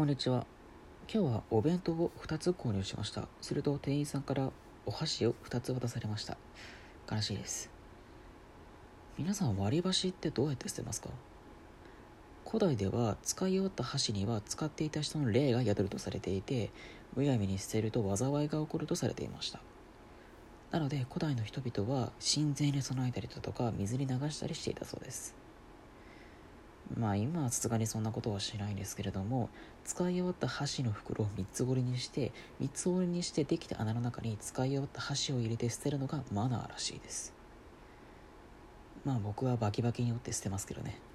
こんにちは。今日はお弁当を2つ購入しました。すると店員さんからお箸を2つ渡されました。悲しいです。皆さん割り箸ってどうやって捨てますか？古代では使い終わった箸には使っていた人の霊が宿るとされていてむやみに捨てると災いが起こるとされていましたなので古代の人々は神前に備えたりだとか水に流したりしていたそうですまあ今はさすがにそんなことはしないんですけれども使い終わった箸の袋を3つ折りにして3つ折りにしてできた穴の中に使い終わった箸を入れて捨てるのがマナーらしいです。まあ僕はバキバキに折って捨てますけどね。